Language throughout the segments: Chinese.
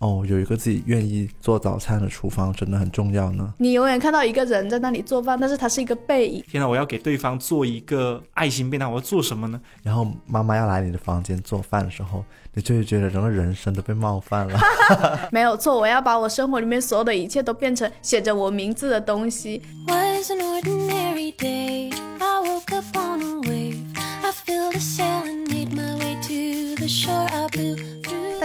哦，有一个自己愿意做早餐的厨房真的很重要呢。你永远看到一个人在那里做饭，但是他是一个背影。天哪，我要给对方做一个爱心便当，我要做什么呢？然后妈妈要来你的房间做饭的时候，你就会觉得整个人生都被冒犯了。没有错，我要把我生活里面所有的一切都变成写着我名字的东西。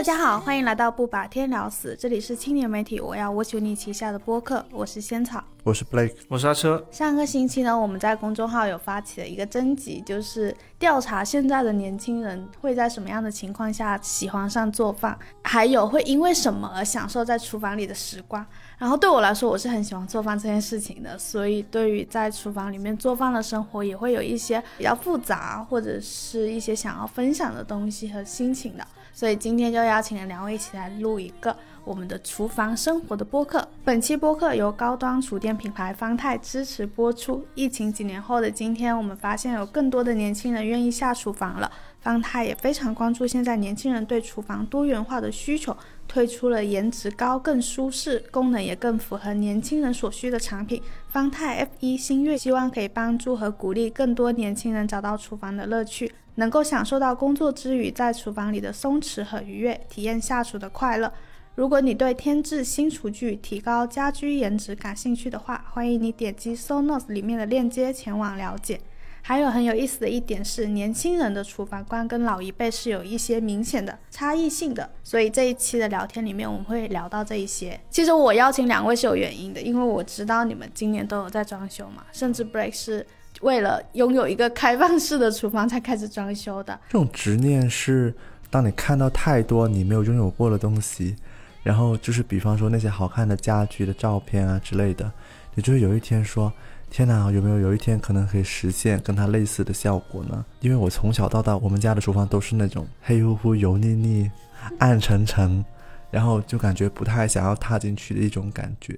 家好，欢迎来到不把天聊死，这里是青年媒体我要我求你旗下的播客，我是仙草。我是 Blake，我是阿车，上个星期呢，我们在公众号有发起了一个征集，就是调查现在的年轻人会在什么样的情况下喜欢上做饭，还有会因为什么而享受在厨房里的时光。然后对我来说，我是很喜欢做饭这件事情的，所以对于在厨房里面做饭的生活，也会有一些比较复杂或者是一些想要分享的东西和心情的。所以今天就邀请了两位一起来录一个我们的厨房生活的播客。本期播客由高端厨电品牌方太支持播出。疫情几年后的今天，我们发现有更多的年轻人愿意下厨房了。方太也非常关注现在年轻人对厨房多元化的需求，推出了颜值高、更舒适、功能也更符合年轻人所需的产品。方太 F 一新月希望可以帮助和鼓励更多年轻人找到厨房的乐趣，能够享受到工作之余在厨房里的松弛和愉悦，体验下厨的快乐。如果你对添置新厨具、提高家居颜值感兴趣的话，欢迎你点击 Sonos 里面的链接前往了解。还有很有意思的一点是，年轻人的厨房观跟老一辈是有一些明显的差异性的，所以这一期的聊天里面我们会聊到这一些。其实我邀请两位是有原因的，因为我知道你们今年都有在装修嘛，甚至 Break 是为了拥有一个开放式的厨房才开始装修的。这种执念是当你看到太多你没有拥有过的东西，然后就是比方说那些好看的家居的照片啊之类的，你就会有一天说。天哪，有没有有一天可能可以实现跟它类似的效果呢？因为我从小到大，我们家的厨房都是那种黑乎乎、油腻腻、暗沉沉，然后就感觉不太想要踏进去的一种感觉。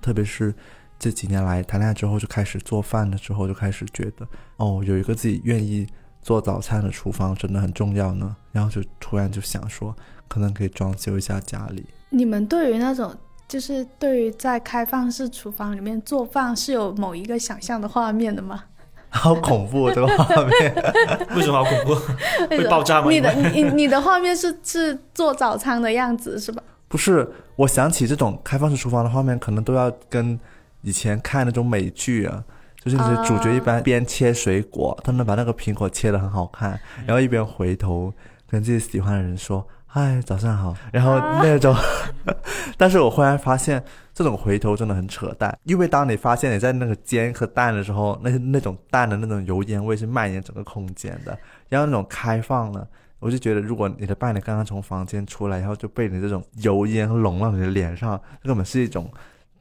特别是这几年来谈恋爱之后，就开始做饭了之后，就开始觉得哦，有一个自己愿意做早餐的厨房真的很重要呢。然后就突然就想说，可能可以装修一下家里。你们对于那种就是对于在开放式厨房里面做饭是有某一个想象的画面的吗？好恐怖这个画面，为什么好恐怖？会爆炸吗？你的你你的画面是是做早餐的样子是吧？不是，我想起这种开放式厨房的画面，可能都要跟以前看那种美剧啊，就是那些主角一般边切水果，他们把那个苹果切的很好看，然后一边回头跟自己喜欢的人说。嗨，早上好。然后那种，但是我忽然发现，这种回头真的很扯淡。因为当你发现你在那个煎一颗蛋的时候，那那种蛋的那种油烟味是蔓延整个空间的。然后那种开放了，我就觉得，如果你的伴侣刚刚从房间出来，然后就被你这种油烟笼到你的脸上，根本是一种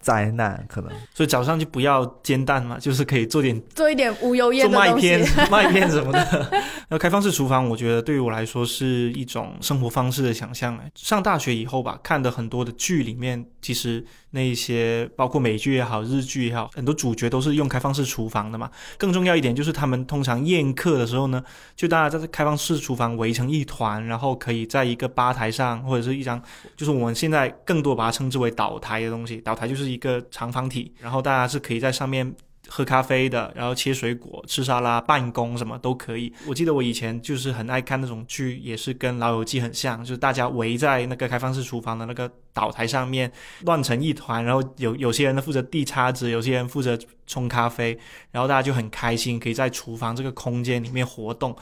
灾难。可能，所以早上就不要煎蛋嘛，就是可以做点做一点无油烟的麦的东西。片、麦片什么的。那开放式厨房，我觉得对于我来说是一种生活方式的想象。哎，上大学以后吧，看的很多的剧里面，其实那一些包括美剧也好、日剧也好，很多主角都是用开放式厨房的嘛。更重要一点就是，他们通常宴客的时候呢，就大家在开放式厨房围成一团，然后可以在一个吧台上或者是一张，就是我们现在更多把它称之为岛台的东西。岛台就是一个长方体，然后大家是可以在上面。喝咖啡的，然后切水果、吃沙拉、办公什么都可以。我记得我以前就是很爱看那种剧，也是跟《老友记》很像，就是大家围在那个开放式厨房的那个岛台上面乱成一团，然后有有些人呢负责递叉子，有些人负责冲咖啡，然后大家就很开心，可以在厨房这个空间里面活动。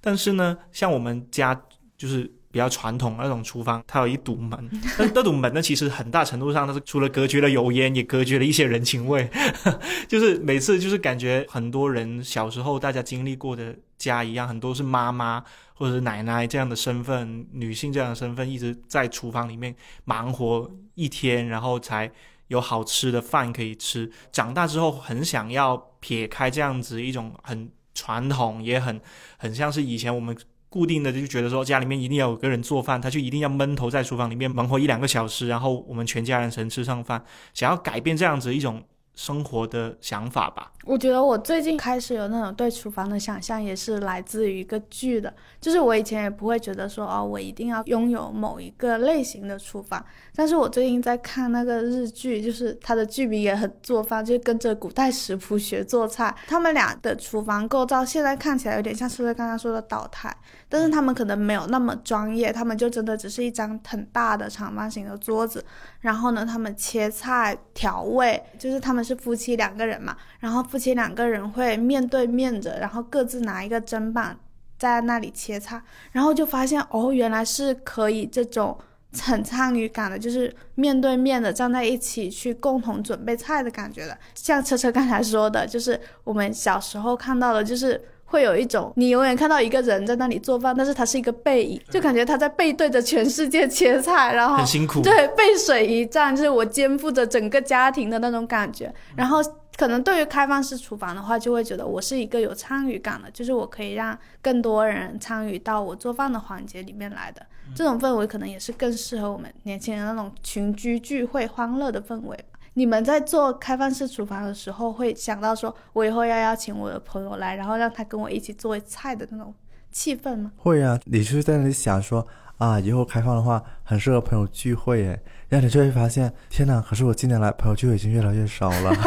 但是呢，像我们家就是。比较传统那种厨房，它有一堵门，但那堵门呢，其实很大程度上它是除了隔绝了油烟，也隔绝了一些人情味。就是每次就是感觉很多人小时候大家经历过的家一样，很多是妈妈或者是奶奶这样的身份，女性这样的身份一直在厨房里面忙活一天，然后才有好吃的饭可以吃。长大之后很想要撇开这样子一种很传统，也很很像是以前我们。固定的就觉得说家里面一定要有个人做饭，他就一定要闷头在厨房里面忙活一两个小时，然后我们全家人才能吃上饭。想要改变这样子一种生活的想法吧。我觉得我最近开始有那种对厨房的想象，也是来自于一个剧的。就是我以前也不会觉得说，哦，我一定要拥有某一个类型的厨房。但是我最近在看那个日剧，就是它的剧名也很做饭，就是跟着古代食谱学做菜。他们俩的厨房构造现在看起来有点像是刚刚说的岛台，但是他们可能没有那么专业，他们就真的只是一张很大的长方形的桌子，然后呢，他们切菜调味，就是他们是夫妻两个人嘛，然后夫妻两个人会面对面着，然后各自拿一个砧板在那里切菜，然后就发现哦，原来是可以这种很参与感的，就是面对面的站在一起去共同准备菜的感觉的。像车车刚才说的，就是我们小时候看到的，就是。会有一种你永远看到一个人在那里做饭，但是他是一个背影，就感觉他在背对着全世界切菜，然后很辛苦。对，背水一战，就是我肩负着整个家庭的那种感觉。然后可能对于开放式厨房的话，就会觉得我是一个有参与感的，就是我可以让更多人参与到我做饭的环节里面来的。这种氛围可能也是更适合我们年轻人那种群居聚会、欢乐的氛围。你们在做开放式厨房的时候，会想到说我以后要邀请我的朋友来，然后让他跟我一起做菜的那种气氛吗？会啊，你就是在那里想说啊，以后开放的话很适合朋友聚会耶，然后你就会发现，天哪！可是我近年来朋友聚会已经越来越少了。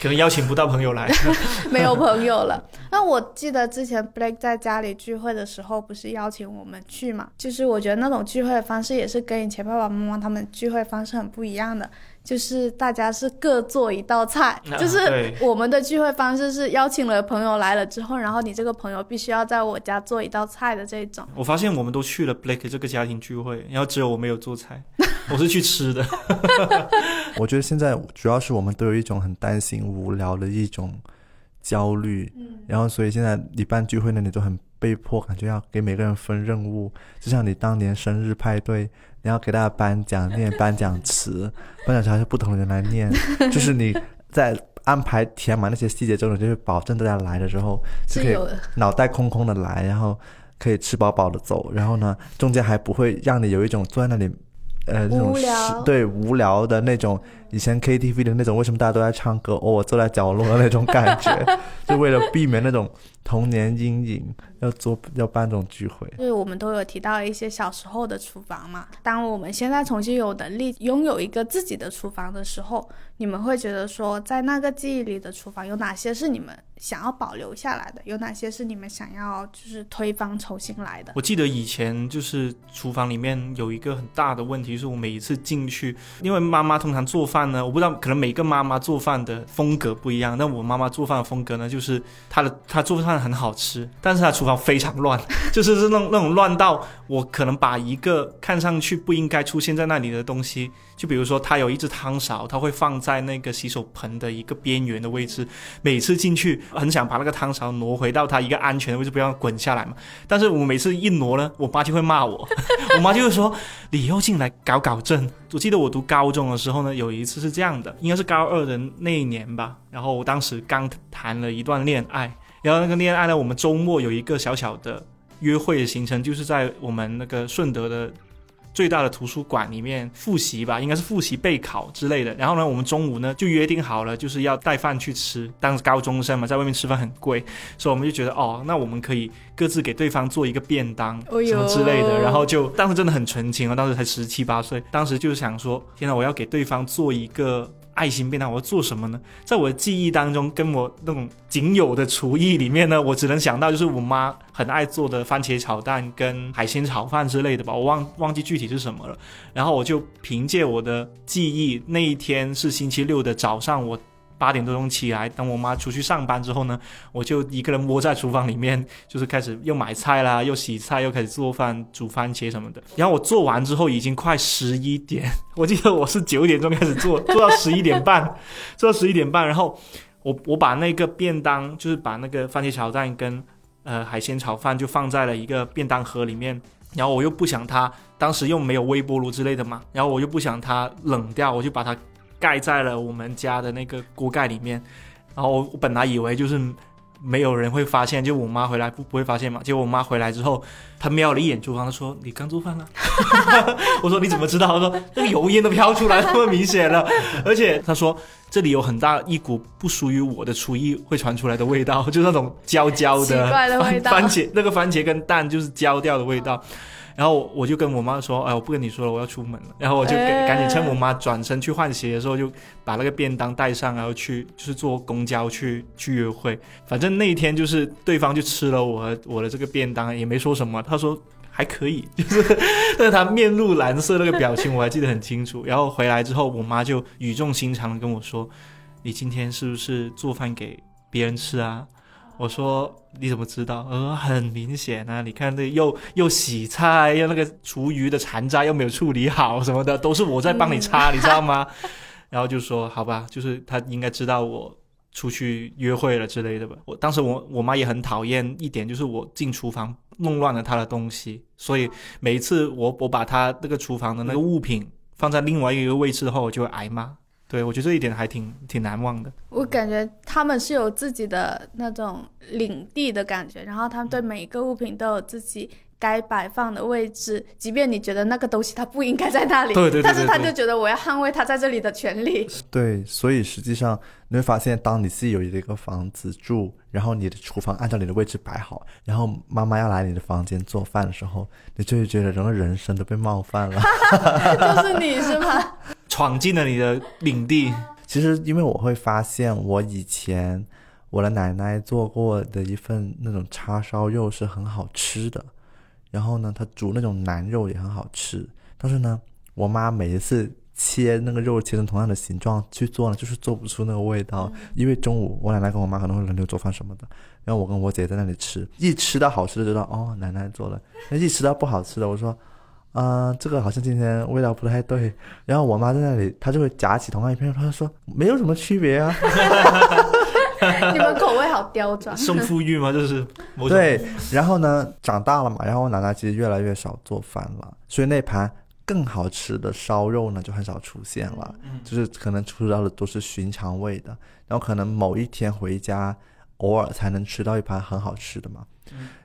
可能邀请不到朋友来，没有朋友了。那我记得之前 Blake 在家里聚会的时候，不是邀请我们去嘛？就是我觉得那种聚会的方式也是跟以前爸爸妈妈他们聚会方式很不一样的。就是大家是各做一道菜，就是我们的聚会方式是邀请了朋友来了之后，然后你这个朋友必须要在我家做一道菜的这种。我发现我们都去了 Blake 这个家庭聚会，然后只有我没有做菜，我是去吃的。我觉得现在主要是我们都有一种很担心无聊的一种焦虑，然后所以现在你办聚会呢，你都很被迫感觉要给每个人分任务，就像你当年生日派对。你要给大家颁奖，念颁奖词，颁奖词还是不同的人来念，就是你在安排填满那些细节之后，就是保证大家来的时候 就可以脑袋空空的来，然后可以吃饱饱的走，然后呢，中间还不会让你有一种坐在那里，呃，那种对无聊的那种以前 KTV 的那种，为什么大家都在唱歌，哦，我坐在角落的那种感觉，就为了避免那种童年阴影。要做要办这种聚会，就是我们都有提到一些小时候的厨房嘛。当我们现在重新有能力拥有一个自己的厨房的时候，你们会觉得说，在那个记忆里的厨房有哪些是你们想要保留下来的？有哪些是你们想要就是推翻重新来的？我记得以前就是厨房里面有一个很大的问题，是我每一次进去，因为妈妈通常做饭我不知道可能每个妈妈做饭的风格不一样，那我妈妈做饭的风格呢，就是她的她做饭很好吃，但是她厨房。非常乱，就是是那种那种乱到我可能把一个看上去不应该出现在那里的东西，就比如说他有一只汤勺，它会放在那个洗手盆的一个边缘的位置，每次进去很想把那个汤勺挪回到它一个安全的位置，不要滚下来嘛。但是我每次一挪呢，我妈就会骂我，我妈就会说你又进来搞搞震。我记得我读高中的时候呢，有一次是这样的，应该是高二的那一年吧，然后我当时刚谈了一段恋爱。然后那个恋爱呢，我们周末有一个小小的约会的行程，就是在我们那个顺德的最大的图书馆里面复习吧，应该是复习备考之类的。然后呢，我们中午呢就约定好了，就是要带饭去吃。当时高中生嘛，在外面吃饭很贵，所以我们就觉得哦，那我们可以各自给对方做一个便当什么之类的。然后就当时真的很纯情啊，当时才十七八岁，当时就是想说，天呐，我要给对方做一个。爱心便当，我要做什么呢？在我的记忆当中，跟我那种仅有的厨艺里面呢，我只能想到就是我妈很爱做的番茄炒蛋跟海鲜炒饭之类的吧，我忘忘记具体是什么了。然后我就凭借我的记忆，那一天是星期六的早上，我。八点多钟起来，等我妈出去上班之后呢，我就一个人窝在厨房里面，就是开始又买菜啦，又洗菜，又开始做饭，煮番茄什么的。然后我做完之后已经快十一点，我记得我是九点钟开始做，做到十一点半，做到十一点半。然后我我把那个便当，就是把那个番茄炒蛋跟呃海鲜炒饭就放在了一个便当盒里面。然后我又不想它，当时又没有微波炉之类的嘛，然后我又不想它冷掉，我就把它。盖在了我们家的那个锅盖里面，然后我本来以为就是没有人会发现，就我妈回来不不会发现嘛。结果我妈回来之后，她瞄了一眼厨房，她说：“你刚做饭了。”我说：“你怎么知道？”她说：“那个油烟都飘出来，那么明显了。而且她说这里有很大一股不属于我的厨艺会传出来的味道，就是那种焦焦的奇怪的味道番 番茄那个番茄跟蛋就是焦掉的味道。”然后我就跟我妈说：“哎，我不跟你说了，我要出门了。”然后我就赶紧趁我妈转身去换鞋的时候，就把那个便当带上，然后去就是坐公交去去约会。反正那一天就是对方就吃了我我的这个便当，也没说什么。他说还可以，就是但是他面露蓝色那个表情我还记得很清楚。然后回来之后，我妈就语重心长的跟我说：“你今天是不是做饭给别人吃啊？”我说你怎么知道？呃，很明显啊，你看这又又洗菜，又那个厨余的残渣又没有处理好什么的，都是我在帮你擦，你知道吗？然后就说好吧，就是他应该知道我出去约会了之类的吧。我当时我我妈也很讨厌一点，就是我进厨房弄乱了她的东西，所以每一次我我把她那个厨房的那个物品放在另外一个位置的话，我就会挨骂。对我觉得这一点还挺挺难忘的。我感觉他们是有自己的那种领地的感觉，然后他们对每一个物品都有自己该摆放的位置，即便你觉得那个东西它不应该在那里，对对对但是他就觉得我要捍卫他在这里的权利。对，所以实际上你会发现，当你自己有一个房子住，然后你的厨房按照你的位置摆好，然后妈妈要来你的房间做饭的时候，你就会觉得整个人生都被冒犯了。就是你是吗？闯进了你的领地，其实因为我会发现，我以前我的奶奶做过的一份那种叉烧肉是很好吃的，然后呢，她煮那种腩肉也很好吃，但是呢，我妈每一次切那个肉切成同样的形状去做呢，就是做不出那个味道。因为中午我奶奶跟我妈可能会轮流做饭什么的，然后我跟我姐在那里吃，一吃到好吃的就知道哦，奶奶做了；那一吃到不好吃的，我说。啊、这个好像今天味道不太对。然后我妈在那里，她就会夹起同样一片肉，她就说没有什么区别啊。你们口味好刁钻。胜负欲吗？就是某对，然后呢，长大了嘛，然后我奶奶其实越来越少做饭了，所以那盘更好吃的烧肉呢就很少出现了，就是可能出到的都是寻常味的，然后可能某一天回家，偶尔才能吃到一盘很好吃的嘛。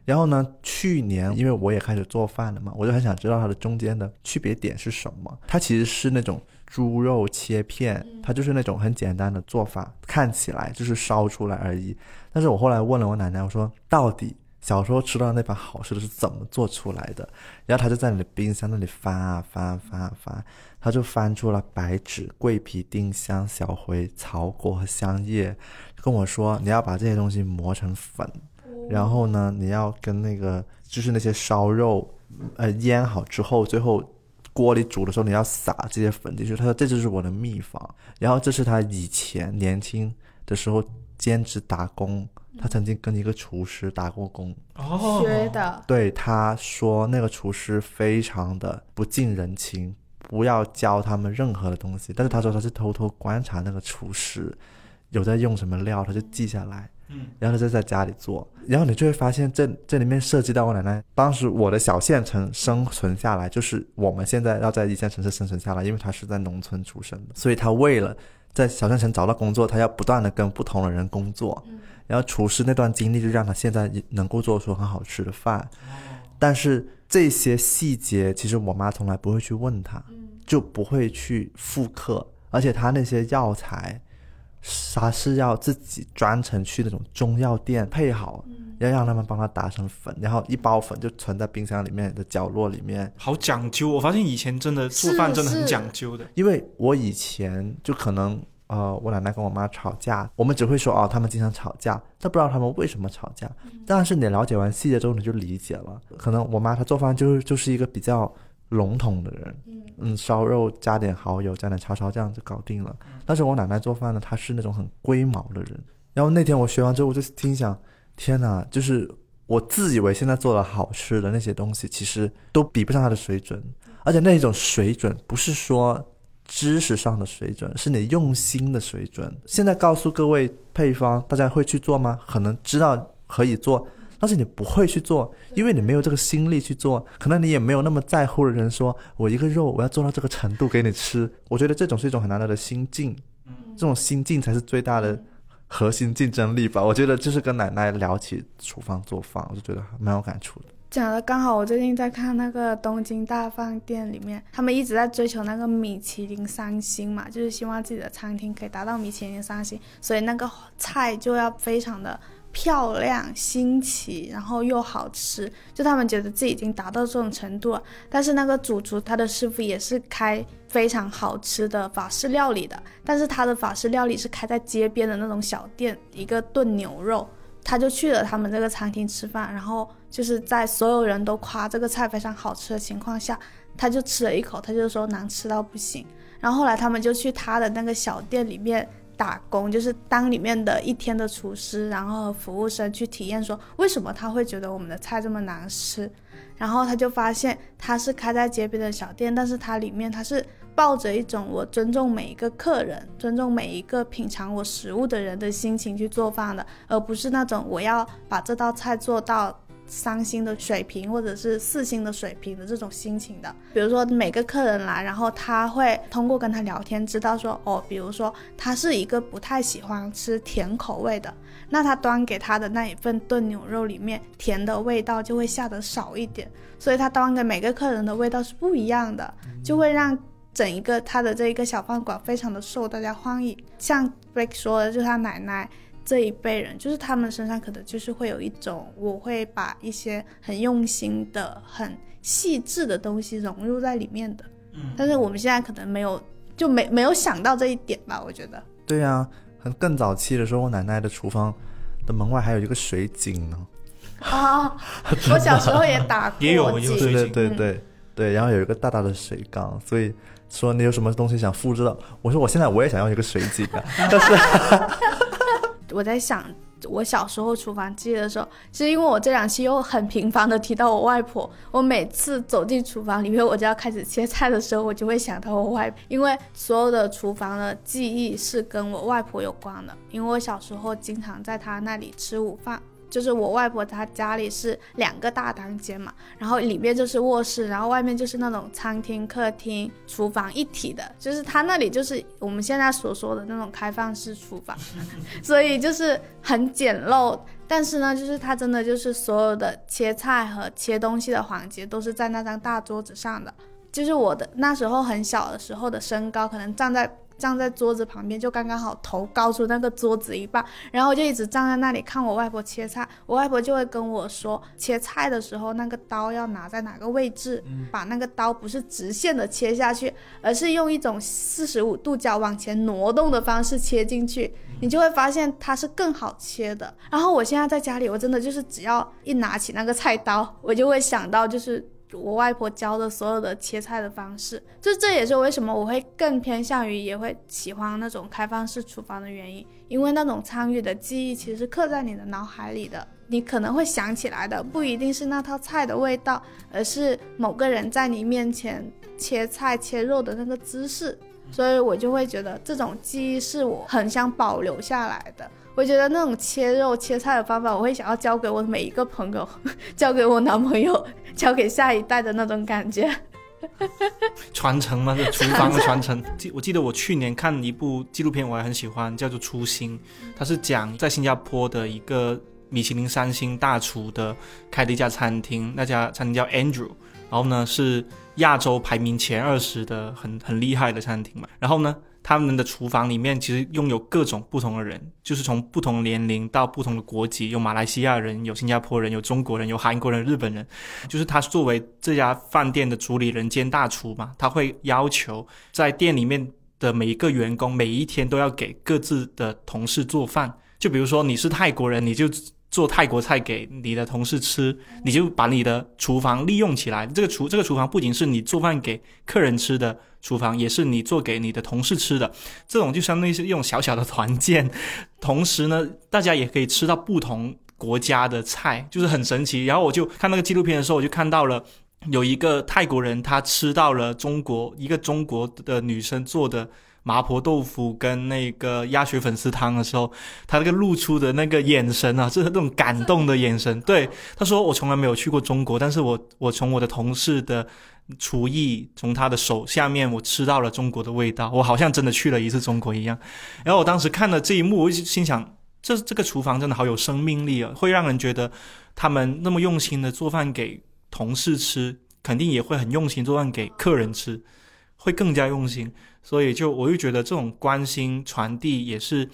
然后呢，去年因为我也开始做饭了嘛，我就很想知道它的中间的区别点是什么。它其实是那种猪肉切片，它就是那种很简单的做法，看起来就是烧出来而已。但是我后来问了我奶奶，我说到底小时候吃到的那盘好吃的是怎么做出来的？然后她就在你的冰箱那里翻啊翻啊翻啊翻，她就翻出了白芷、桂皮、丁香、小茴、草果和香叶，跟我说你要把这些东西磨成粉。然后呢，你要跟那个就是那些烧肉，呃，腌好之后，最后锅里煮的时候，你要撒这些粉进去。他说这就是我的秘方。然后这是他以前年轻的时候兼职打工，他曾经跟一个厨师打过工。哦，学的，对他说，那个厨师非常的不近人情，不要教他们任何的东西。但是他说他是偷偷观察那个厨师有在用什么料，他就记下来。嗯，然后他就在家里做，然后你就会发现这这里面涉及到我奶奶当时我的小县城生存下来，就是我们现在要在一线城市生存下来，因为她是在农村出生的，所以她为了在小县城找到工作，她要不断的跟不同的人工作，嗯。然后厨师那段经历就让她现在能够做出很好吃的饭，但是这些细节其实我妈从来不会去问她，就不会去复刻，而且她那些药材。他是要自己专程去那种中药店配好，要让他们帮他打成粉，然后一包粉就存在冰箱里面的角落里面。好讲究。我发现以前真的做饭真的很讲究的。因为我以前就可能呃，我奶奶跟我妈吵架，我们只会说哦，他们经常吵架，但不知道他们为什么吵架。但是你了解完细节之后，你就理解了。可能我妈她做饭就是就是一个比较笼统的人，嗯，烧肉加点蚝油，加点叉烧，这样就搞定了。但是我奶奶做饭呢，她是那种很龟毛的人。然后那天我学完之后，我就心想，天哪，就是我自以为现在做的好吃的那些东西，其实都比不上她的水准。而且那种水准不是说知识上的水准，是你用心的水准。现在告诉各位配方，大家会去做吗？可能知道可以做，但是你不会去做，因为你没有这个心力去做，可能你也没有那么在乎的人说，我一个肉我要做到这个程度给你吃。我觉得这种是一种很难得的心境，这种心境才是最大的核心竞争力吧。我觉得就是跟奶奶聊起厨房做饭，我就觉得蛮有感触的。讲的刚好，我最近在看那个东京大饭店里面，他们一直在追求那个米其林三星嘛，就是希望自己的餐厅可以达到米其林三星，所以那个菜就要非常的漂亮、新奇，然后又好吃，就他们觉得自己已经达到这种程度了。但是那个主厨他的师傅也是开非常好吃的法式料理的，但是他的法式料理是开在街边的那种小店，一个炖牛肉。他就去了他们这个餐厅吃饭，然后就是在所有人都夸这个菜非常好吃的情况下，他就吃了一口，他就说难吃到不行。然后后来他们就去他的那个小店里面打工，就是当里面的一天的厨师，然后和服务生去体验说为什么他会觉得我们的菜这么难吃。然后他就发现他是开在街边的小店，但是它里面他是。抱着一种我尊重每一个客人、尊重每一个品尝我食物的人的心情去做饭的，而不是那种我要把这道菜做到三星的水平或者是四星的水平的这种心情的。比如说每个客人来，然后他会通过跟他聊天知道说，哦，比如说他是一个不太喜欢吃甜口味的，那他端给他的那一份炖牛肉里面甜的味道就会下得少一点，所以他端给每个客人的味道是不一样的，就会让。整一个他的这一个小饭馆非常的受大家欢迎，像 Break 说的，就是他奶奶这一辈人，就是他们身上可能就是会有一种，我会把一些很用心的、很细致的东西融入在里面的。嗯，但是我们现在可能没有，就没没有想到这一点吧？我觉得。对呀，很更早期的时候，我奶奶的厨房的门外还有一个水井呢。啊，我小时候也打过，也有对对对对，然后有一个大大的水缸，所以。说你有什么东西想复制的？我说我现在我也想要一个水井啊，但是我在想我小时候厨房记忆的时候，是因为我这两期又很频繁的提到我外婆，我每次走进厨房里面，我就要开始切菜的时候，我就会想到我外婆，因为所有的厨房的记忆是跟我外婆有关的，因为我小时候经常在她那里吃午饭。就是我外婆她家里是两个大单间嘛，然后里面就是卧室，然后外面就是那种餐厅、客厅、厨房一体的，就是她那里就是我们现在所说的那种开放式厨房，所以就是很简陋。但是呢，就是它真的就是所有的切菜和切东西的环节都是在那张大桌子上的。就是我的那时候很小的时候的身高，可能站在。站在桌子旁边，就刚刚好头高出那个桌子一半，然后我就一直站在那里看我外婆切菜。我外婆就会跟我说，切菜的时候那个刀要拿在哪个位置，把那个刀不是直线的切下去，而是用一种四十五度角往前挪动的方式切进去，你就会发现它是更好切的。然后我现在在家里，我真的就是只要一拿起那个菜刀，我就会想到就是。我外婆教的所有的切菜的方式，就这也是为什么我会更偏向于，也会喜欢那种开放式厨房的原因。因为那种参与的记忆其实刻在你的脑海里的，你可能会想起来的不一定是那套菜的味道，而是某个人在你面前切菜切肉的那个姿势。所以我就会觉得这种记忆是我很想保留下来的。我觉得那种切肉切菜的方法，我会想要教给我每一个朋友，教给我男朋友，教给下一代的那种感觉。传承嘛，这 厨房的传承。记我记得我去年看一部纪录片，我还很喜欢，叫做《初心》，它是讲在新加坡的一个米其林三星大厨的开的一家餐厅，那家餐厅叫 Andrew，然后呢是亚洲排名前二十的很很厉害的餐厅嘛，然后呢。他们的厨房里面其实拥有各种不同的人，就是从不同年龄到不同的国籍，有马来西亚人，有新加坡人，有中国人，有韩国人，日本人。就是他作为这家饭店的主理人兼大厨嘛，他会要求在店里面的每一个员工每一天都要给各自的同事做饭。就比如说你是泰国人，你就。做泰国菜给你的同事吃，你就把你的厨房利用起来。这个厨这个厨房不仅是你做饭给客人吃的厨房，也是你做给你的同事吃的。这种就相当于是一种小小的团建，同时呢，大家也可以吃到不同国家的菜，就是很神奇。然后我就看那个纪录片的时候，我就看到了有一个泰国人，他吃到了中国一个中国的女生做的。麻婆豆腐跟那个鸭血粉丝汤的时候，他那个露出的那个眼神啊，就 是那种感动的眼神。对，他说我从来没有去过中国，但是我我从我的同事的厨艺，从他的手下面，我吃到了中国的味道，我好像真的去了一次中国一样。然后我当时看了这一幕，我就心想，这这个厨房真的好有生命力啊，会让人觉得他们那么用心的做饭给同事吃，肯定也会很用心做饭给客人吃，会更加用心。所以就我就觉得这种关心传递也是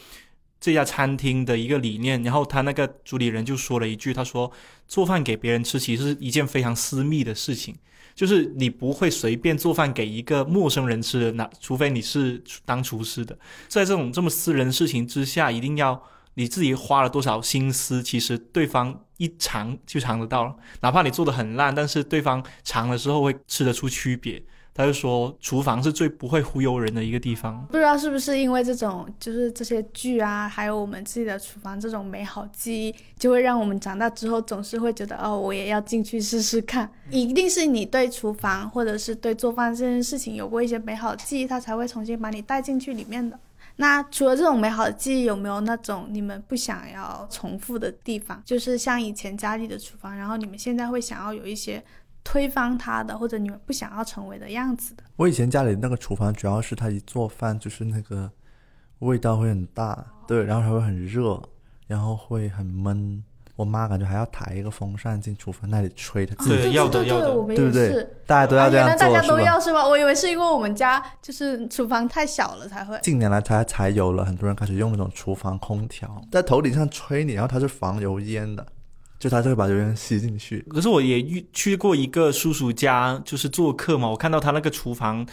这家餐厅的一个理念。然后他那个主理人就说了一句，他说做饭给别人吃其实是一件非常私密的事情。就是你不会随便做饭给一个陌生人吃的，那除非你是当厨师的。在这种这么私人的事情之下，一定要你自己花了多少心思，其实对方一尝就尝得到了。哪怕你做的很烂，但是对方尝的时候会吃得出区别。他就说，厨房是最不会忽悠人的一个地方。不知道是不是因为这种，就是这些剧啊，还有我们自己的厨房这种美好记忆，就会让我们长大之后总是会觉得，哦，我也要进去试试看。一定是你对厨房或者是对做饭这件事情有过一些美好的记忆，他才会重新把你带进去里面的。那除了这种美好的记忆，有没有那种你们不想要重复的地方？就是像以前家里的厨房，然后你们现在会想要有一些。推翻它的，或者你们不想要成为的样子的。我以前家里那个厨房，主要是它一做饭就是那个味道会很大，对，然后还会很热，然后会很闷。我妈感觉还要抬一个风扇进厨房那里吹它自己，对要的对要的对不对。？大家都要这样做，啊原来大家都？要是吧？我以为是因为我们家就是厨房太小了才会。近年来才才有了很多人开始用那种厨房空调，在头顶上吹你，然后它是防油烟的，就他就会把油烟吸进去。可是我也遇去过一个叔叔家，就是做客嘛，我看到他那个厨房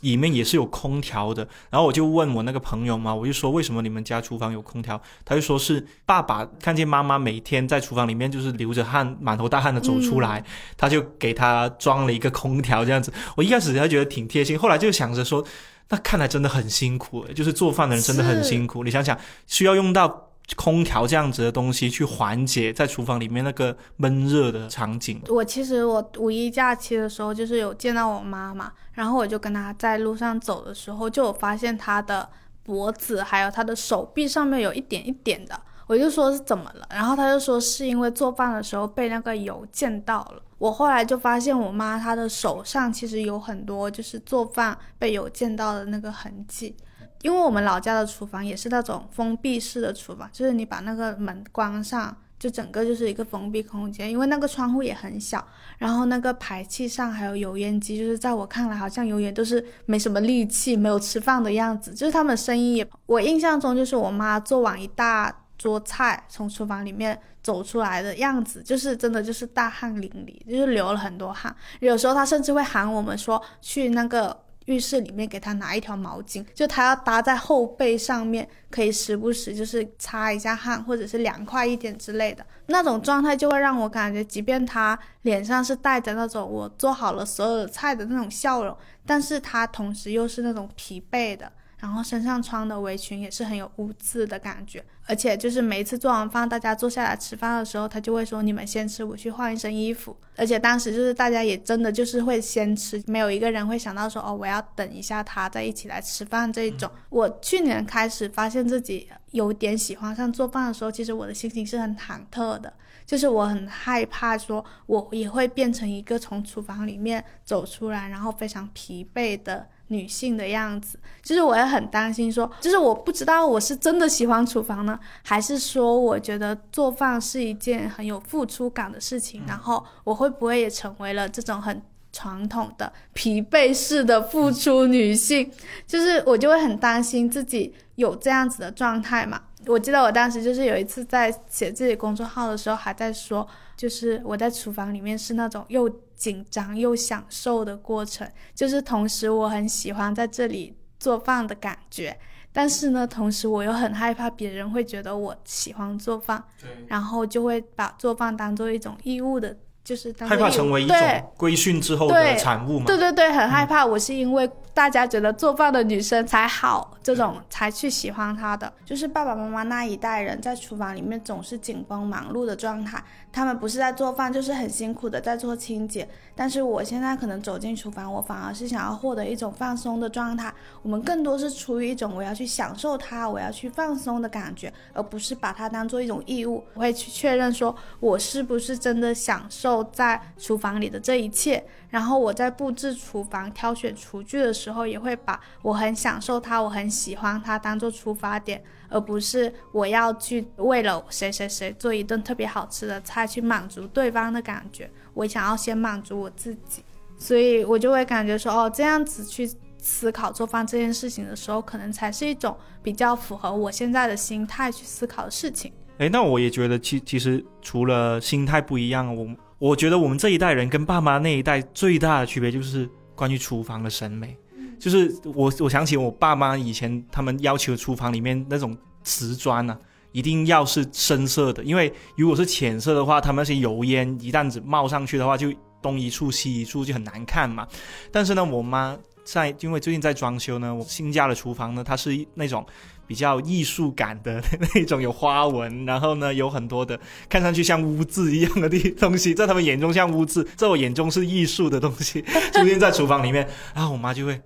里面也是有空调的，然后我就问我那个朋友嘛，我就说为什么你们家厨房有空调？他就说是爸爸看见妈妈每天在厨房里面就是流着汗、满头大汗的走出来，他就给他装了一个空调这样子。我一开始还觉得挺贴心，后来就想着说，那看来真的很辛苦，就是做饭的人真的很辛苦。你想想，需要用到。空调这样子的东西去缓解在厨房里面那个闷热的场景，我其实我五一假期的时候，就是有见到我妈妈，然后我就跟她在路上走的时候，就有发现她的脖子还有她的手臂上面有一点一点的，我就说是怎么了，然后她就说是因为做饭的时候被那个油溅到了。我后来就发现我妈她的手上其实有很多就是做饭被油溅到的那个痕迹。因为我们老家的厨房也是那种封闭式的厨房，就是你把那个门关上，就整个就是一个封闭空间。因为那个窗户也很小，然后那个排气上还有油烟机，就是在我看来好像永远都是没什么力气，没有吃饭的样子。就是他们声音也，我印象中就是我妈做完一大桌菜从厨房里面走出来的样子，就是真的就是大汗淋漓，就是流了很多汗。有时候她甚至会喊我们说去那个。浴室里面给他拿一条毛巾，就他要搭在后背上面，可以时不时就是擦一下汗，或者是凉快一点之类的。那种状态，就会让我感觉，即便他脸上是带着那种我做好了所有的菜的那种笑容，但是他同时又是那种疲惫的，然后身上穿的围裙也是很有污渍的感觉，而且就是每一次做完饭，大家坐下来吃饭的时候，他就会说你们先吃，我去换一身衣服。而且当时就是大家也真的就是会先吃，没有一个人会想到说哦，我要等一下他再一起来吃饭这一种。我去年开始发现自己有点喜欢上做饭的时候，其实我的心情是很忐忑的，就是我很害怕说我也会变成一个从厨房里面走出来，然后非常疲惫的。女性的样子，就是我也很担心说，就是我不知道我是真的喜欢厨房呢，还是说我觉得做饭是一件很有付出感的事情，然后我会不会也成为了这种很传统的疲惫式的付出女性？就是我就会很担心自己有这样子的状态嘛。我记得我当时就是有一次在写自己公众号的时候，还在说，就是我在厨房里面是那种又紧张又享受的过程，就是同时我很喜欢在这里做饭的感觉，但是呢，同时我又很害怕别人会觉得我喜欢做饭，对，然后就会把做饭当做一种义务的，就是当害怕成为一对种规训之后的产物嘛。对对对，很害怕。我是因为大家觉得做饭的女生才好，这种才去喜欢她的。就是爸爸妈妈那一代人在厨房里面总是紧绷忙碌的状态，他们不是在做饭，就是很辛苦的在做清洁。但是我现在可能走进厨房，我反而是想要获得一种放松的状态。我们更多是出于一种我要去享受它，我要去放松的感觉，而不是把它当做一种义务。我会去确认说我是不是真的享受在厨房里的这一切。然后我在布置厨房、挑选厨具的时候，也会把我很享受它、我很喜欢它当做出发点，而不是我要去为了谁谁谁做一顿特别好吃的菜去满足对方的感觉。我想要先满足我自己，所以我就会感觉说，哦，这样子去思考做饭这件事情的时候，可能才是一种比较符合我现在的心态去思考的事情。哎，那我也觉得其其实除了心态不一样，我我觉得我们这一代人跟爸妈那一代最大的区别就是关于厨房的审美。就是我我想起我爸妈以前他们要求厨房里面那种瓷砖啊，一定要是深色的，因为如果是浅色的话，他们那些油烟一旦子冒上去的话，就东一处西一处就很难看嘛。但是呢，我妈在因为最近在装修呢，我新家的厨房呢，它是那种。比较艺术感的 那种，有花纹，然后呢，有很多的看上去像污渍一样的地东西，在他们眼中像污渍，在我眼中是艺术的东西出现在厨房里面，然后我妈就会，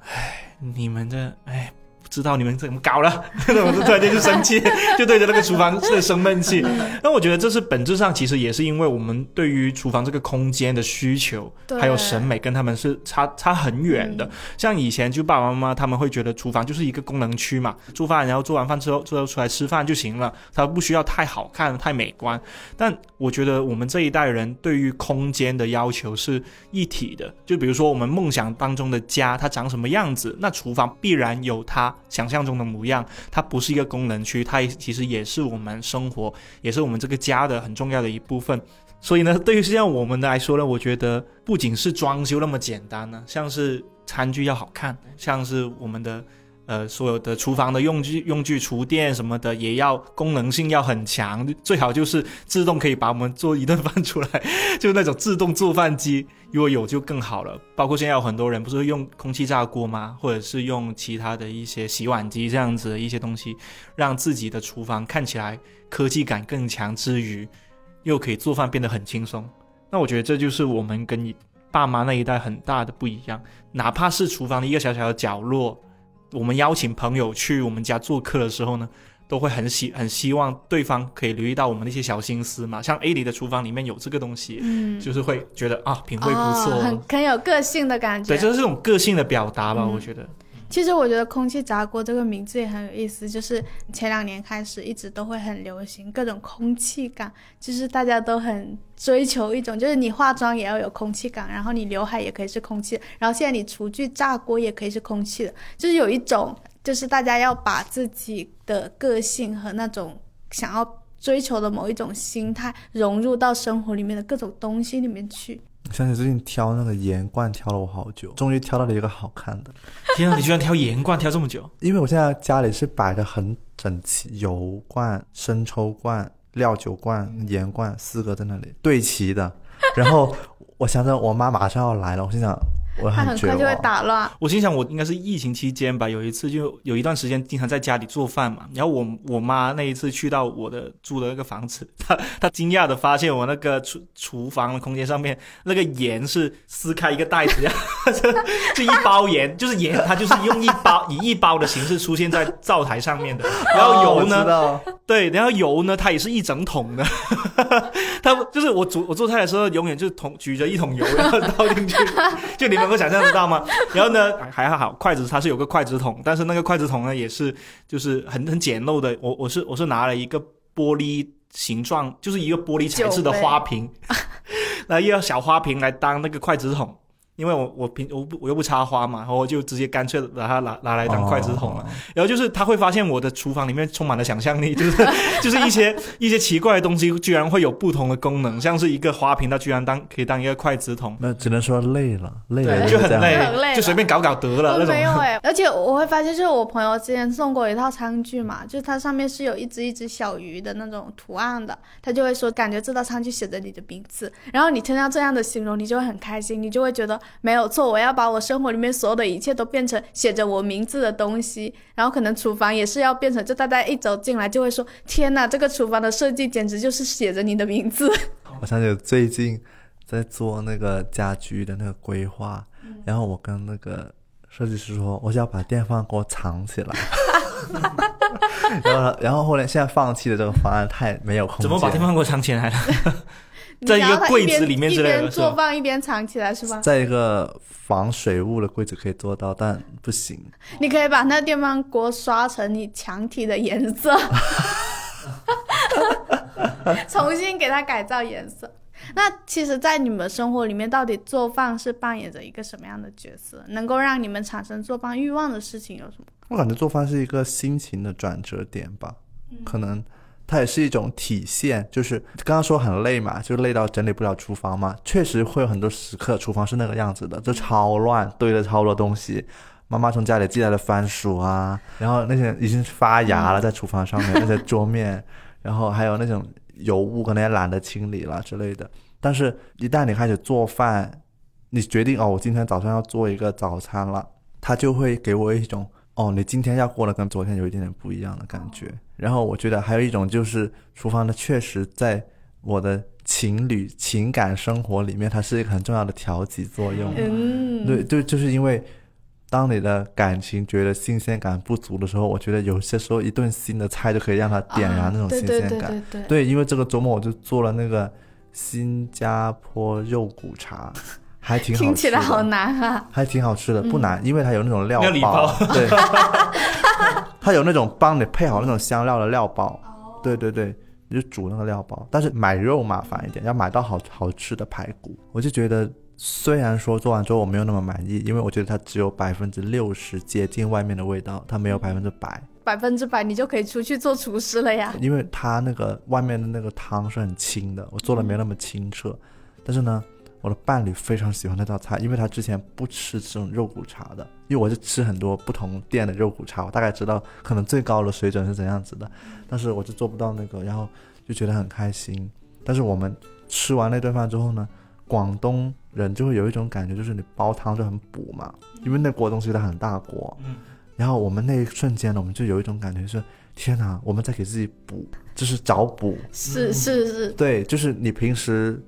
唉，你们这，唉。知道你们怎么搞了，我就突然间就生气，就对着那个厨房是生闷气。那我觉得这是本质上其实也是因为我们对于厨房这个空间的需求，还有审美跟他们是差差很远的。像以前就爸爸妈妈他们会觉得厨房就是一个功能区嘛，做饭然后做完饭之后之后出来吃饭就行了，它不需要太好看太美观。但我觉得我们这一代人对于空间的要求是一体的，就比如说我们梦想当中的家它长什么样子，那厨房必然有它。想象中的模样，它不是一个功能区，它其实也是我们生活，也是我们这个家的很重要的一部分。所以呢，对于现在我们来说呢，我觉得不仅是装修那么简单呢，像是餐具要好看，像是我们的。呃，所有的厨房的用具、用具、厨电什么的，也要功能性要很强，最好就是自动可以把我们做一顿饭出来，就那种自动做饭机，如果有就更好了。包括现在有很多人不是用空气炸锅吗？或者是用其他的一些洗碗机这样子的一些东西，让自己的厨房看起来科技感更强之余，又可以做饭变得很轻松。那我觉得这就是我们跟你爸妈那一代很大的不一样，哪怕是厨房的一个小小的角落。我们邀请朋友去我们家做客的时候呢，都会很希很希望对方可以留意到我们的一些小心思嘛。像 A 里的厨房里面有这个东西，嗯，就是会觉得啊，品味不错，很很有个性的感觉。对，就是这种个性的表达吧，我觉得。其实我觉得“空气炸锅”这个名字也很有意思，就是前两年开始一直都会很流行各种空气感，就是大家都很追求一种，就是你化妆也要有空气感，然后你刘海也可以是空气，然后现在你厨具炸锅也可以是空气的，就是有一种，就是大家要把自己的个性和那种想要追求的某一种心态融入到生活里面的各种东西里面去。想起最近挑那个盐罐，挑了我好久，终于挑到了一个好看的。天啊，你居然挑盐罐挑这么久？因为我现在家里是摆的很整齐，油罐、生抽罐、料酒罐、盐罐四个在那里对齐的。然后我想着我妈马上要来了，我心想。他很快就会打乱。我心想，我应该是疫情期间吧，有一次就有一段时间经常在家里做饭嘛。然后我我妈那一次去到我的住的那个房子，她她惊讶的发现我那个厨厨房的空间上面那个盐是撕开一个袋子，就一包盐，就是盐，它就是用一包以一包的形式出现在灶台上面的。然后油呢，对，然后油呢，它也是一整桶的。它就是我煮我做菜的时候，永远就桶举着一桶油然后倒进去，就你们。能够想象得到吗？然后呢，还好，筷子它是有个筷子筒，但是那个筷子筒呢，也是就是很很简陋的。我我是我是拿了一个玻璃形状，就是一个玻璃材质的花瓶，那一个小花瓶来当那个筷子筒。因为我我平我不我又不插花嘛，然后我就直接干脆把它拿拿来当筷子筒了。然后就是他会发现我的厨房里面充满了想象力，就是 就是一些一些奇怪的东西居然会有不同的功能，像是一个花瓶，它居然当可以当一个筷子筒。那只能说累了，累了就很累，很累就随便搞搞得了那种。没有哎，而且我会发现，就是我朋友之前送过一套餐具嘛，就是它上面是有一只一只小鱼的那种图案的，他就会说感觉这套餐具写着你的名字，然后你听到这样的形容，你就会很开心，你就会觉得。没有错，我要把我生活里面所有的一切都变成写着我名字的东西，然后可能厨房也是要变成，就大家一走进来就会说：“天哪，这个厨房的设计简直就是写着你的名字。”我想起最近在做那个家居的那个规划，然后我跟那个设计师说，我想要把电饭锅藏起来，然后然后后来现在放弃了这个方案，太没有空间。怎么把电饭锅藏起来了？在一个柜子里面一之类的是吧边做饭一边藏起来是吧？在一个防水雾的柜子可以做到，但不行。你可以把那电饭锅刷成你墙体的颜色，重新给它改造颜色。那其实，在你们生活里面，到底做饭是扮演着一个什么样的角色？能够让你们产生做饭欲望的事情有什么？我感觉做饭是一个心情的转折点吧，可能它也是一种体现。就是刚刚说很累嘛，就累到整理不了厨房嘛，确实会有很多时刻厨房是那个样子的，就超乱，堆了超多东西。妈妈从家里寄来的番薯啊，然后那些已经发芽了，在厨房上面那些桌面，然后还有那种油污，可能也懒得清理了之类的。但是，一旦你开始做饭，你决定哦，我今天早上要做一个早餐了，它就会给我一种哦，你今天要过得跟昨天有一点点不一样的感觉。然后我觉得还有一种就是，厨房呢确实在我的情侣情感生活里面，它是一个很重要的调剂作用。嗯，对，就，就是因为当你的感情觉得新鲜感不足的时候，我觉得有些时候一顿新的菜就可以让它点燃那种新鲜感。对对对对，对，因为这个周末我就做了那个新加坡肉骨茶，还挺好吃的。听起来好难啊！还挺好吃的，不难，因为它有那种料料理包，包对，它有那种帮你配好那种香料的料包，对对对，你就煮那个料包。但是买肉麻烦一点，要买到好好吃的排骨。我就觉得，虽然说做完之后我没有那么满意，因为我觉得它只有百分之六十接近外面的味道，它没有百分之百，百分之百你就可以出去做厨师了呀！因为它那个外面的那个汤是很清的，我做的没那么清澈。但是呢，我的伴侣非常喜欢那道菜，因为他之前不吃这种肉骨茶的，因为我是吃很多不同店的肉骨茶，我大概知道可能最高的水准是怎样子的，但是我就做不到那个，然后就觉得很开心。但是我们吃完那顿饭之后呢，广东人就会有一种感觉，就是你煲汤就很补嘛，因为那锅东西它很大锅，嗯然后我们那一瞬间呢，我们就有一种感觉是，天哪，我们在给自己补，就是找补，是是是，对，就是你平时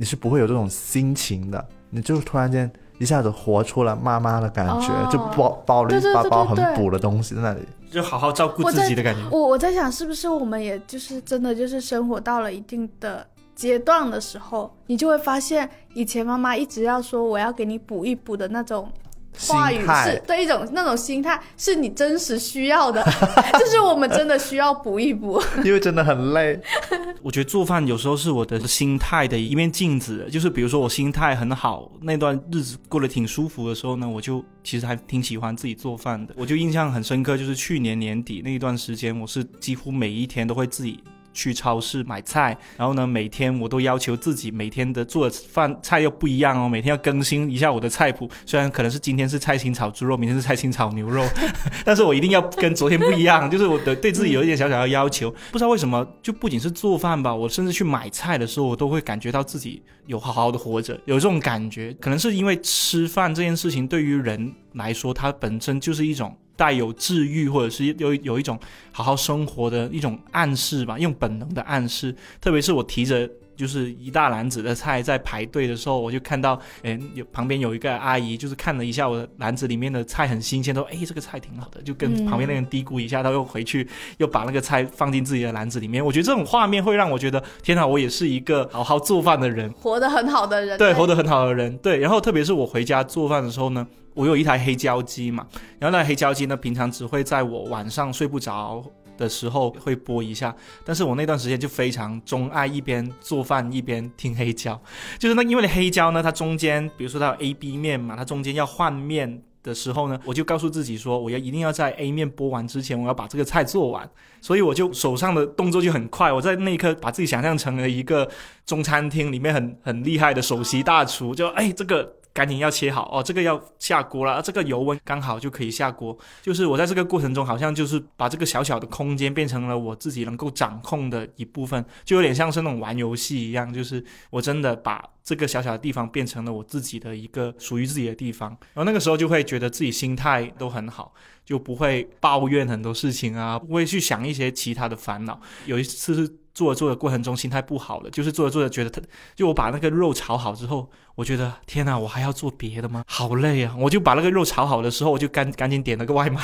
你是不会有这种心情的，你就突然间一下子活出了妈妈的感觉，哦就包包了一包包很补的东西在那里。就好好照顾自己的感觉。我我在想，是不是我们也就是真的就是生活到了一定的阶段的时候，你就会发现，以前妈妈一直要说我要给你补一补的那种心话语是对一种那种心态，是你真实需要的，就是我们真的需要补一补。因为真的很累，我觉得做饭有时候是我的心态的一面镜子，就是比如说我心态很好，那段日子过得挺舒服的时候呢，我就其实还挺喜欢自己做饭的。我就印象很深刻，就是去年年底那一段时间，我是几乎每一天都会自己。去超市买菜，然后呢，每天我都要求自己每天的做的饭菜又不一样哦，每天要更新一下我的菜谱。虽然可能是今天是菜心炒猪肉，明天是菜心炒牛肉，但是我一定要跟昨天不一样，就是我的对自己有一点小小的要求。不知道为什么，就不仅是做饭吧，我甚至去买菜的时候，我都会感觉到自己有好好的活着，有这种感觉。可能是因为吃饭这件事情对于人来说，它本身就是一种带有治愈，或者是有有一种好好生活的一种暗示吧，用本能的暗示。特别是我提着就是一大篮子的菜在排队的时候，我就看到，哎，有旁边有一个阿姨，就是看了一下我的篮子里面的菜很新鲜，说，哎，这个菜挺好的，就跟嗯旁边那人嘀咕一下，他又回去 又把那个菜放进自己的篮子里面。我觉得这种画面会让我觉得，天哪，我也是一个好好做饭的人。活得很好的人，对，活得很好的人，对。然后特别是我回家做饭的时候呢，我有一台黑胶机嘛，然后那台黑胶机呢，平常只会在我晚上睡不着的时候会播一下，但是我那段时间就非常钟爱一边做饭一边听黑胶，就是那因为黑胶呢，它中间比如说它有 A、B 面嘛，它中间要换面。的时候呢，我就告诉自己说，我要一定要在 A 面播完之前，我要把这个菜做完。所以我就手上的动作就很快，我在那一刻把自己想象成了一个中餐厅里面很很厉害的首席大厨，就哎这个赶紧要切好哦，这个要下锅了，这个油温刚好就可以下锅。就是我在这个过程中，好像就是把这个小小的空间变成了我自己能够掌控的一部分，就有点像是那种玩游戏一样，就是我真的把这个小小的地方变成了我自己的一个属于自己的地方。然后那个时候就会觉得自己心态都很好，就不会抱怨很多事情啊，不会去想一些其他的烦恼。有一次是做着做着过程中心态不好了，就是做着做着觉得他，就我把那个肉炒好之后，我我觉得天哪，我还要做别的吗？好累啊！我就把那个肉炒好的时候，我就赶赶紧点了个外卖，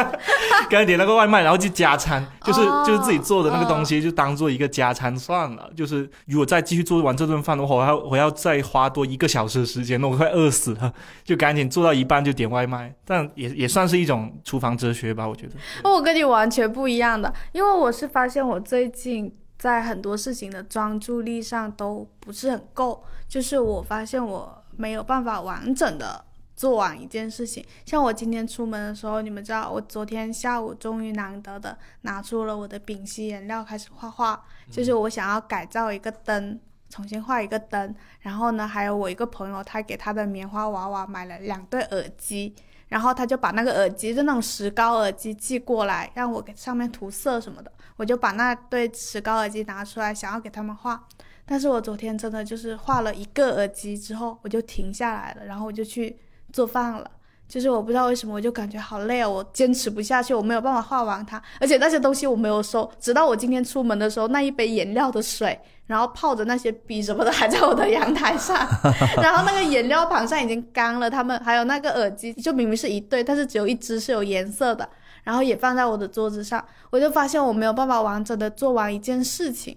赶紧点了个外卖，然后就加餐，就是、哦就是自己做的那个东西，就当做一个加餐算了。就是如果再继续做完这顿饭的话，我还要我要再花多一个小时的时间，那我快饿死了，就赶紧做到一半就点外卖，但也也算是一种厨房哲学吧，我觉得。哦我跟你完全不一样的，因为我是发现我最近在很多事情的专注力上都不是很够，就是我发现我没有办法完整的做完一件事情。像我今天出门的时候，你们知道，我昨天下午终于难得的拿出了我的丙烯颜料开始画画，就是我想要改造一个灯。重新画一个灯，然后呢，还有我一个朋友，他给他的棉花娃娃买了两对耳机，然后他就把那个耳机，就那种石膏耳机寄过来，让我给上面涂色什么的。我就把那对石膏耳机拿出来，想要给他们画。但是我昨天真的就是画了一个耳机之后，我就停下来了，然后我就去做饭了。就是我不知道为什么，我就感觉好累哦，我坚持不下去，我没有办法画完它，而且那些东西我没有收，直到我今天出门的时候，那一杯颜料的水，然后泡着那些笔什么的还在我的阳台上，然后那个颜料盘上已经干了，他们还有那个耳机，就明明是一对，但是只有一只是有颜色的，然后也放在我的桌子上，我就发现我没有办法完整的做完一件事情。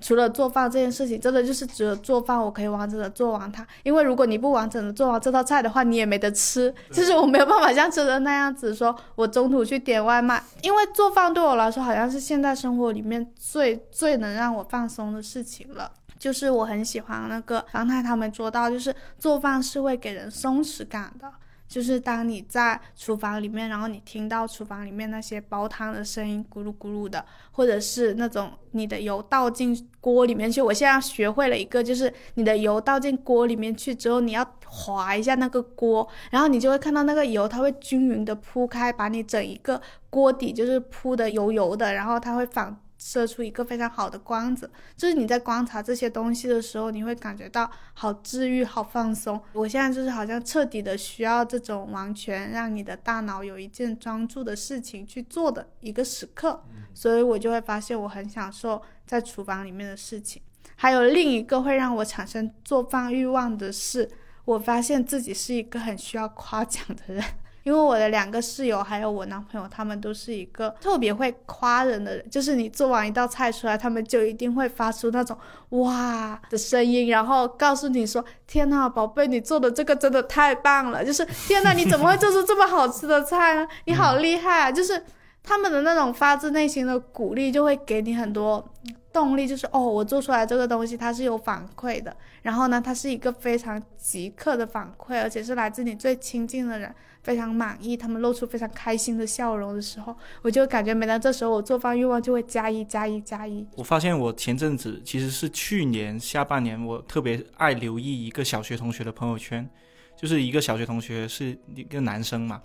除了做饭这件事情，真的就是只有做饭我可以完整的做完它。因为如果你不完整的做完这道菜的话，你也没得吃。就是我没有办法像吃的那样子说，我中途去点外卖。因为做饭对我来说，好像是现在生活里面最最能让我放松的事情了。就是我很喜欢那个方太他们说到，就是做饭是会给人松弛感的。就是当你在厨房里面，然后你听到厨房里面那些煲汤的声音，咕噜咕噜的，或者是那种你的油倒进锅里面去。我现在学会了一个，就是你的油倒进锅里面去之后，你要划一下那个锅，然后你就会看到那个油，它会均匀的铺开，把你整一个锅底就是铺的油油的，然后它会反。射出一个非常好的光子，就是你在观察这些东西的时候，你会感觉到好治愈、好放松。我现在就是好像彻底的需要这种完全让你的大脑有一件专注的事情去做的一个时刻，所以我就会发现我很享受在厨房里面的事情。还有另一个会让我产生做饭欲望的是，我发现自己是一个很需要夸奖的人。因为我的两个室友还有我男朋友，他们都是一个特别会夸人的人，就是你做完一道菜出来，他们就一定会发出那种哇的声音，然后告诉你说：“天呐，宝贝，你做的这个真的太棒了！”就是天呐，你怎么会做出这么好吃的菜呢？你好厉害啊！就是他们的那种发自内心的鼓励，就会给你很多动力，就是哦，我做出来这个东西它是有反馈的，然后呢，它是一个非常即刻的反馈，而且是来自你最亲近的人。非常满意，他们露出非常开心的笑容的时候，我就感觉每当这时候，我做饭欲望就会加一加一加一。我发现我前阵子其实是去年下半年，我特别爱留意一个小学同学的朋友圈，就是一个小学同学是一个男生嘛。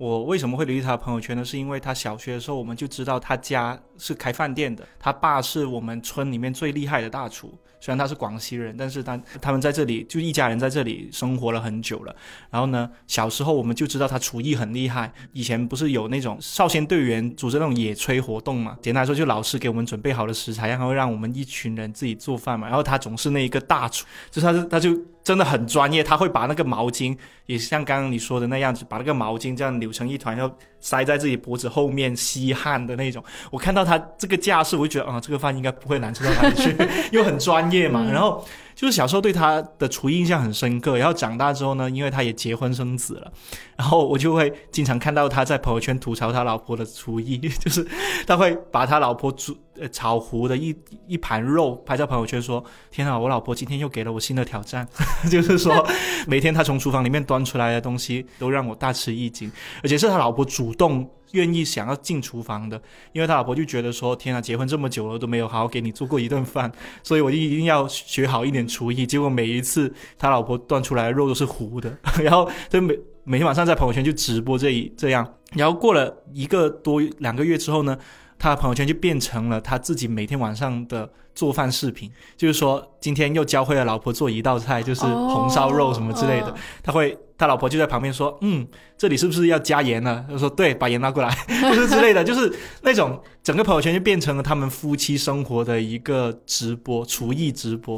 我为什么会留意他的朋友圈呢？是因为他小学的时候我们就知道他家是开饭店的，他爸是我们村里面最厉害的大厨。虽然他是广西人，但是他他们在这里就一家人在这里生活了很久了。然后呢，小时候我们就知道他厨艺很厉害。以前不是有那种少先队员组织那种野炊活动嘛？简单来说，就老师给我们准备好的食材，然后让我们一群人自己做饭嘛。然后他总是那一个大厨，就是他是他就真的很专业，他会把那个毛巾，也像刚刚你说的那样子，把那个毛巾这样扭成一团，然后塞在自己脖子后面吸汗的那种。我看到他这个架势，我就觉得啊、这个饭应该不会难吃到哪里去，又很专业嘛。然后就是小时候对他的厨艺印象很深刻，然后长大之后呢，因为他也结婚生子了，然后我就会经常看到他在朋友圈吐槽他老婆的厨艺，就是他会把他老婆煮呃炒糊的一一盘肉拍在朋友圈说：“天啊，我老婆今天又给了我新的挑战。”就是说每天他从厨房里面端出来的东西都让我大吃一惊，而且是他老婆主动。愿意想要进厨房的，因为他老婆就觉得说：“天啊，结婚这么久了都没有好好给你做过一顿饭，所以我就一定要学好一点厨艺。”结果每一次他老婆端出来的肉都是糊的，然后就每每天晚上在朋友圈就直播这一这样，然后过了一个多两个月之后呢，他的朋友圈就变成了他自己每天晚上的做饭视频，就是说今天又教会了老婆做一道菜，就是红烧肉什么之类的，哦他会。他老婆就在旁边说：“嗯，这里是不是要加盐呢？”他说：“对，把盐拿过来，就是之类的，就是那种整个朋友圈就变成了他们夫妻生活的一个直播，厨艺直播。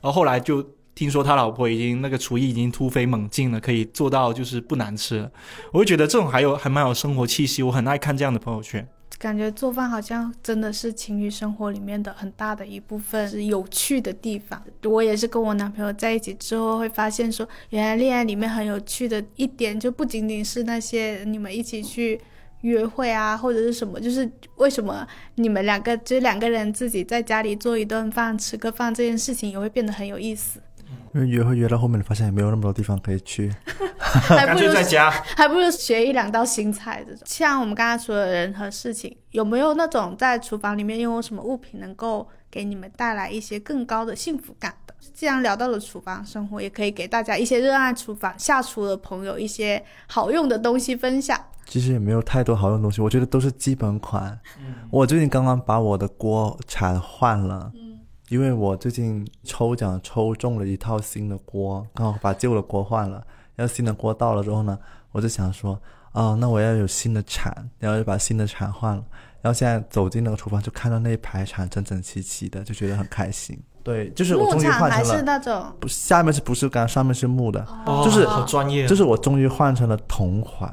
然后后来就听说他老婆已经那个厨艺已经突飞猛进了，可以做到就是不难吃了。我就觉得这种还有还蛮有生活气息，我很爱看这样的朋友圈。感觉做饭好像真的是情侣生活里面的很大的一部分，是有趣的地方。我也是跟我男朋友在一起之后，会发现说，原来恋爱里面很有趣的一点，就不仅仅是那些你们一起去约会啊，或者是什么，就是为什么你们两个就两个人自己在家里做一顿饭、吃个饭这件事情，也会变得很有意思。因为约会约到后面，你发现也没有那么多地方可以去。干 还不如脆在家，还不如学一两道新菜这种。像我们刚才说的人和事情，有没有那种在厨房里面拥有什么物品能够给你们带来一些更高的幸福感的？既然聊到了厨房生活，也可以给大家一些热爱厨房、下厨的朋友一些好用的东西分享。其实也没有太多好用的东西，我觉得都是基本款。我最近刚刚把我的锅铲换了，因为我最近抽奖抽中了一套新的锅，刚好把旧的锅换了。然后新的锅到了之后呢，我就想说，哦，那我要有新的铲，然后就把新的铲换了。然后现在走进那个厨房，就看到那一排铲整整齐齐的，就觉得很开心。对，就是我终于换成了，那种不，下面是不锈钢，上面是木的，哦就是好专业，就是我终于换成了铜环。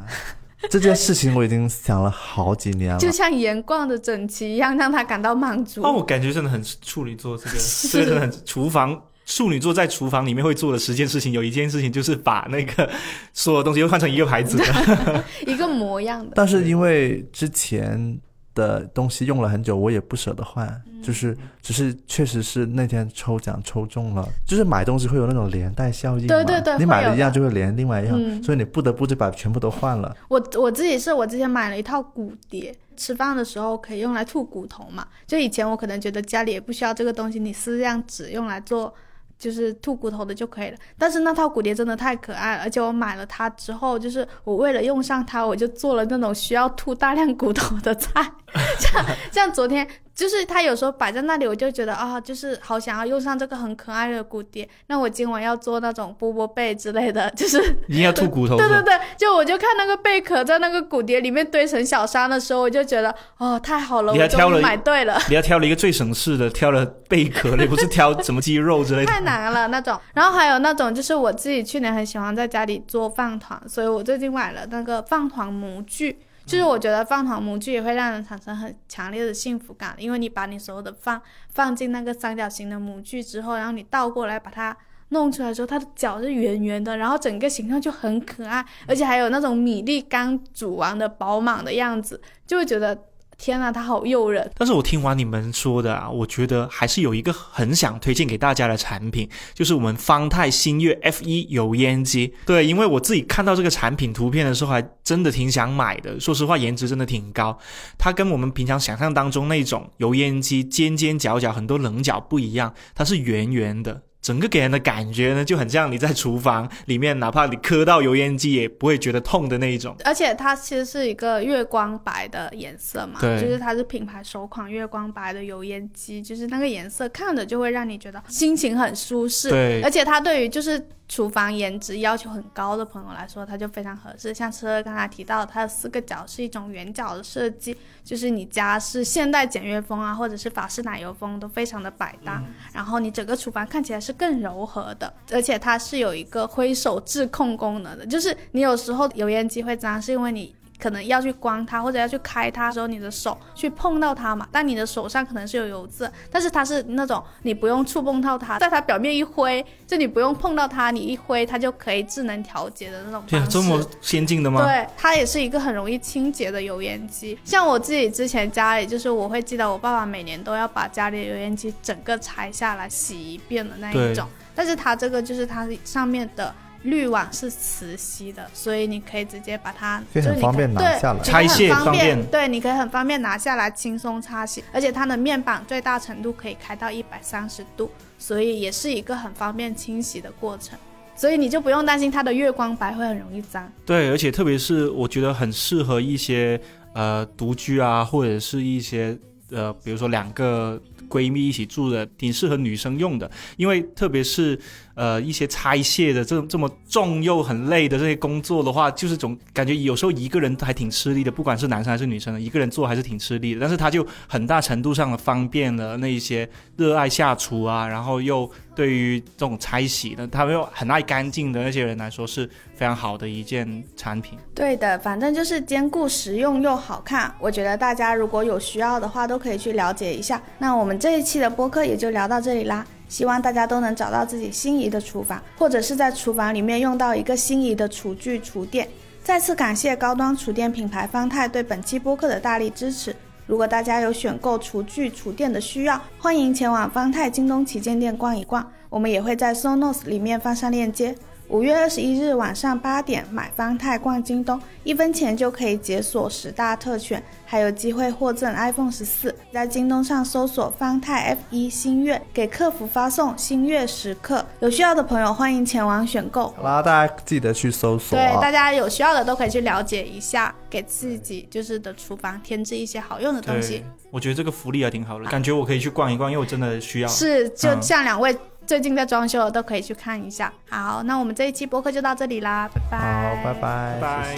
这件事情我已经想了好几年了。就像盐逛的整齐一样，让他感到满足。哦，我感觉真的很处女座，这个这个 真的很厨房。处女座在厨房里面会做的十件事情，有一件事情就是把那个所有东西都换成一个牌子的。一个模样的。但是因为之前的东西用了很久，我也不舍得换，嗯就是只是确实是那天抽奖抽中了，就是买东西会有那种连带效应嘛，对对对你买了一样就会连另外一样，嗯所以你不得不就把全部都换了。我我自己是我之前买了一套骨碟，吃饭的时候可以用来吐骨头嘛。就以前我可能觉得家里也不需要这个东西，你撕这样纸用来做就是吐骨头的就可以了。但是那套骨碟真的太可爱了，而且我买了它之后，就是我为了用上它，我就做了那种需要吐大量骨头的菜，像像昨天。就是它有时候摆在那里，我就觉得啊，就是好想要用上这个很可爱的骨碟。那我今晚要做那种波波贝之类的，就是一定要吐骨头？对对对，就我就看那个贝壳在那个骨碟里面堆成小山的时候，我就觉得哦，太好了，我终于你还挑了买对了。你还挑了一个最省事的，挑了贝壳你，不是挑什么鸡肉之类的。太难了那种，然后还有那种就是我自己去年很喜欢在家里做饭团，所以我最近买了那个饭团模具。就是我觉得放糖模具也会让人产生很强烈的幸福感，因为你把你所有的放放进那个三角形的模具之后，然后你倒过来把它弄出来之后，它的角是圆圆的，然后整个形状就很可爱，而且还有那种米粒刚煮完的饱满的样子，就会觉得天呐，它好诱人。但是我听完你们说的啊，我觉得还是有一个很想推荐给大家的产品，就是我们方太新月 F 一油烟机。对，因为我自己看到这个产品图片的时候，还真的挺想买的。说实话，颜值真的挺高。它跟我们平常想象当中那种油烟机尖尖角角、很多棱角不一样，它是圆圆的。整个给人的感觉呢，就很像你在厨房里面，哪怕你磕到油烟机，也不会觉得痛的那一种。而且它其实是一个月光白的颜色嘛，对。就是它是品牌首款月光白的油烟机，就是那个颜色看着就会让你觉得心情很舒适，对。而且它对于就是厨房颜值要求很高的朋友来说，它就非常合适。像车车刚才提到，它的四个角是一种圆角的设计，就是你家是现代简约风啊，或者是法式奶油风，都非常的百搭。然后你整个厨房看起来是更柔和的，而且它是有一个挥手自控功能的，就是你有时候油烟机会脏，是因为你。可能要去关它或者要去开它的时候，你的手去碰到它嘛，但你的手上可能是有油渍，但是它是那种你不用触碰到它，在它表面一挥，就你不用碰到它，你一挥它就可以智能调节的那种对啊，方式。这么先进的吗？对，它也是一个很容易清洁的油烟机。像我自己之前家里，就是我会记得我爸爸每年都要把家里的油烟机整个拆下来洗一遍的那一种。但是它这个就是它上面的滤网是磁吸的，所以你可以直接把它，就很方便拿下来拆卸方便对，你可以很方便拿下来轻松擦洗，而且它的面板最大程度可以开到一百三十度，所以也是一个很方便清洗的过程。所以你就不用担心它的月光白会很容易脏。对，而且特别是我觉得很适合一些呃独居啊，或者是一些呃，比如说两个闺蜜一起住的，挺适合女生用的。因为特别是呃一些拆卸的这种这么重又很累的这些工作的话，就是总感觉有时候一个人还挺吃力的，不管是男生还是女生，一个人做还是挺吃力的。但是他就很大程度上的方便了那一些热爱下厨啊，然后又对于这种拆洗的，他们又很爱干净的那些人来说是非常好的一件产品。对的，反正就是兼顾实用又好看。我觉得大家如果有需要的话，都可以去了解一下。那我们这一期的播客也就聊到这里啦。希望大家都能找到自己心仪的厨房，或者是在厨房里面用到一个心仪的厨具、厨电。再次感谢高端厨电品牌方太对本期播客的大力支持。如果大家有选购厨具、厨电的需要，欢迎前往方太京东旗舰店逛一逛，我们也会在 SONOS 里面放上链接。五月二十一日晚上八点买方太逛京东，一分钱就可以解锁十大特权，还有机会获赠 iPhone 十四。在京东上搜索方太 F 一星月，给客服发送星月时刻。有需要的朋友欢迎前往选购。好啦，大家记得去搜索对，啊。大家有需要的都可以去了解一下，给自己就是的厨房添置一些好用的东西。，我觉得这个福利还挺好的，感觉我可以去逛一逛，因为我真的需要。是，就嗯像两位最近在装修的都可以去看一下。好那我们这一期播客就到这里啦拜拜。好拜拜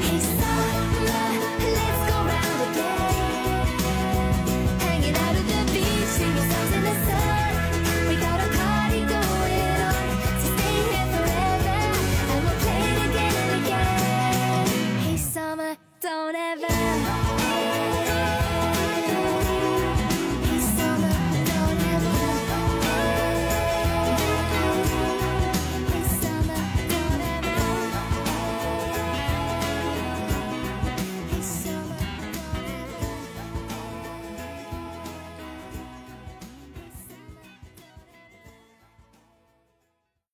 谢谢。Don't ever